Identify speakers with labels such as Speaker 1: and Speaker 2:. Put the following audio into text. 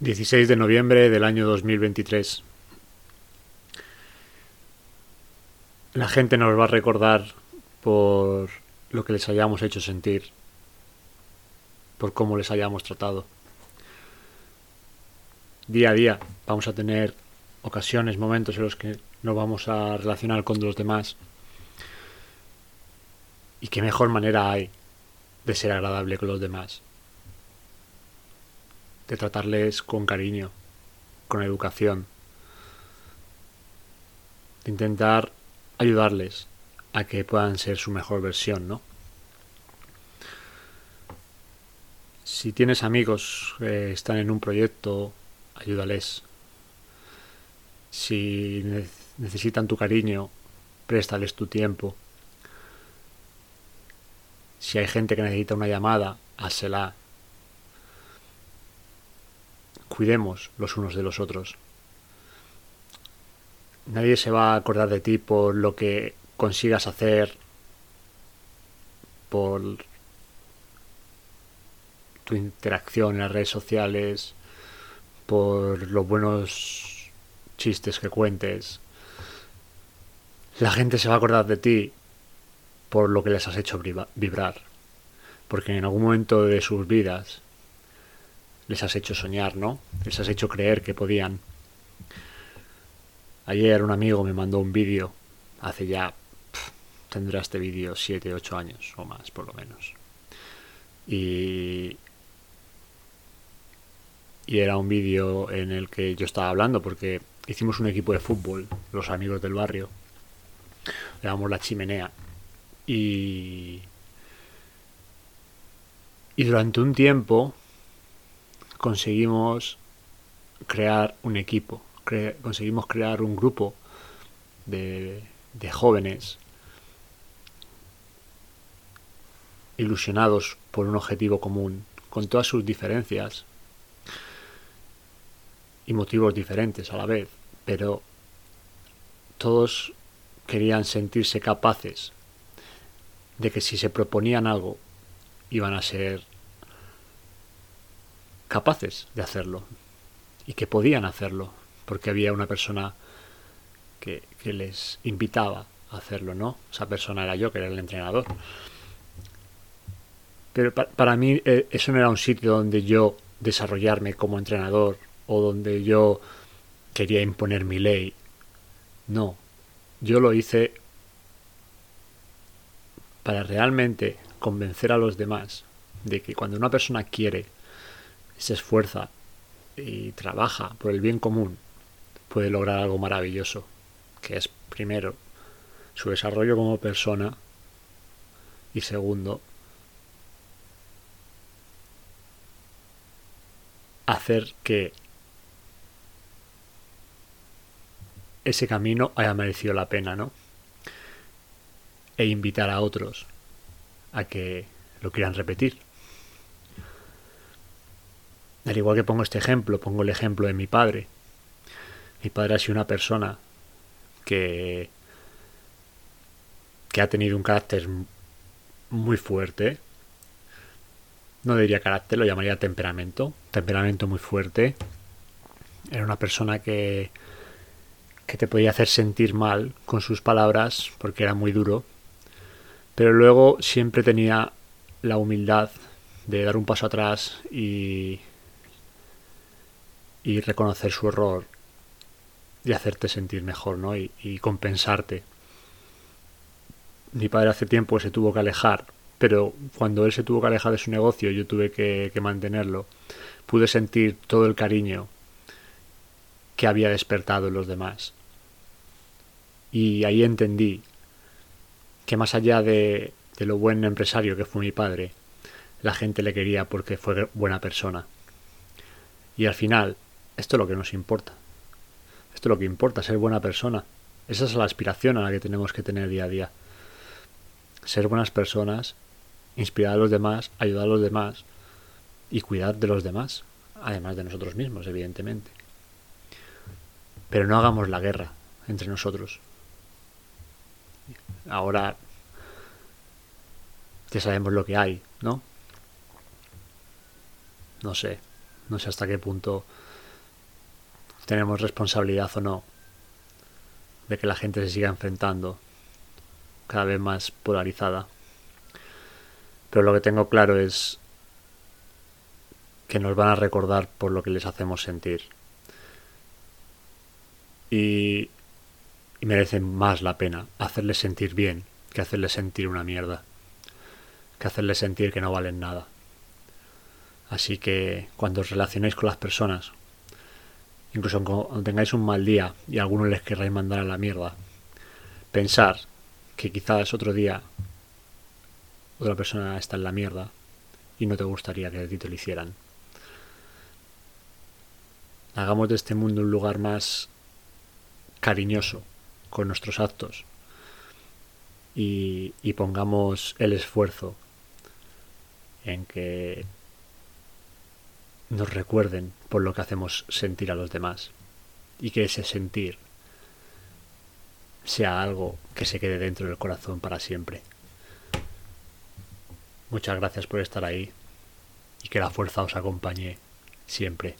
Speaker 1: 16 de noviembre del año 2023. La gente nos va a recordar por lo que les hayamos hecho sentir, por cómo les hayamos tratado. Día a día vamos a tener ocasiones, momentos en los que nos vamos a relacionar con los demás. Y qué mejor manera hay de ser agradable con los demás de tratarles con cariño, con educación, de intentar ayudarles a que puedan ser su mejor versión, ¿no? Si tienes amigos que están en un proyecto, ayúdales. Si necesitan tu cariño, préstales tu tiempo. Si hay gente que necesita una llamada, házela cuidemos los unos de los otros. Nadie se va a acordar de ti por lo que consigas hacer, por tu interacción en las redes sociales, por los buenos chistes que cuentes. La gente se va a acordar de ti por lo que les has hecho vibrar, porque en algún momento de sus vidas les has hecho soñar, ¿no? Les has hecho creer que podían. Ayer un amigo me mandó un vídeo, hace ya, tendrá este vídeo 7, 8 años o más por lo menos. Y, y era un vídeo en el que yo estaba hablando porque hicimos un equipo de fútbol, los amigos del barrio. Le la chimenea. Y, y durante un tiempo conseguimos crear un equipo, conseguimos crear un grupo de, de jóvenes ilusionados por un objetivo común, con todas sus diferencias y motivos diferentes a la vez, pero todos querían sentirse capaces de que si se proponían algo iban a ser capaces de hacerlo y que podían hacerlo, porque había una persona que, les invitaba a hacerlo, ¿no? Esa persona era yo, que era el entrenador. Pero para mí eh, eso no era un sitio donde yo desarrollarme como entrenador o donde yo quería imponer mi ley. No, yo lo hice para realmente convencer a los demás de que cuando una persona quiere se esfuerza y trabaja por el bien común, puede lograr algo maravilloso, que es primero su desarrollo como persona y segundo hacer que ese camino haya merecido la pena, ¿no? E invitar a otros a que lo quieran repetir. Al igual que pongo este ejemplo, pongo el ejemplo de mi padre. Mi padre ha sido una persona que, que ha tenido un carácter muy fuerte. No diría carácter, lo llamaría temperamento. Temperamento muy fuerte. Era una persona que, que te podía hacer sentir mal con sus palabras porque era muy duro. Pero luego siempre tenía la humildad de dar un paso atrás y, y reconocer su error y hacerte sentir mejor, ¿no? Y, compensarte. Mi padre hace tiempo se tuvo que alejar, pero cuando él se tuvo que alejar de su negocio, yo tuve que, que mantenerlo. Pude sentir todo el cariño que había despertado en los demás. Y ahí entendí que más allá de, de lo buen empresario que fue mi padre, la gente le quería porque fue buena persona. Y al final, esto es lo que nos importa. Esto es lo que importa, ser buena persona. Esa es la aspiración a la que tenemos que tener día a día. Ser buenas personas, inspirar a los demás, ayudar a los demás y cuidar de los demás, además de nosotros mismos, evidentemente. Pero no hagamos la guerra entre nosotros. Ahora ya sabemos lo que hay, ¿no? No sé, no sé hasta qué punto tenemos responsabilidad o no de que la gente se siga enfrentando cada vez más polarizada. Pero lo que tengo claro es que nos van a recordar por lo que les hacemos sentir. Y, y merecen más la pena hacerles sentir bien que hacerles sentir una mierda. Que hacerles sentir que no valen nada. Así que cuando os relacionéis con las personas, incluso cuando tengáis un mal día y a algunos les querráis mandar a la mierda, pensar que quizás otro día otra persona está en la mierda y no te gustaría que a ti te lo hicieran. Hagamos de este mundo un lugar más cariñoso con nuestros actos y, y pongamos el esfuerzo en que nos recuerden por lo que hacemos sentir a los demás y que ese sentir sea algo que se quede dentro del corazón para siempre. Muchas gracias por estar ahí y que la fuerza os acompañe siempre.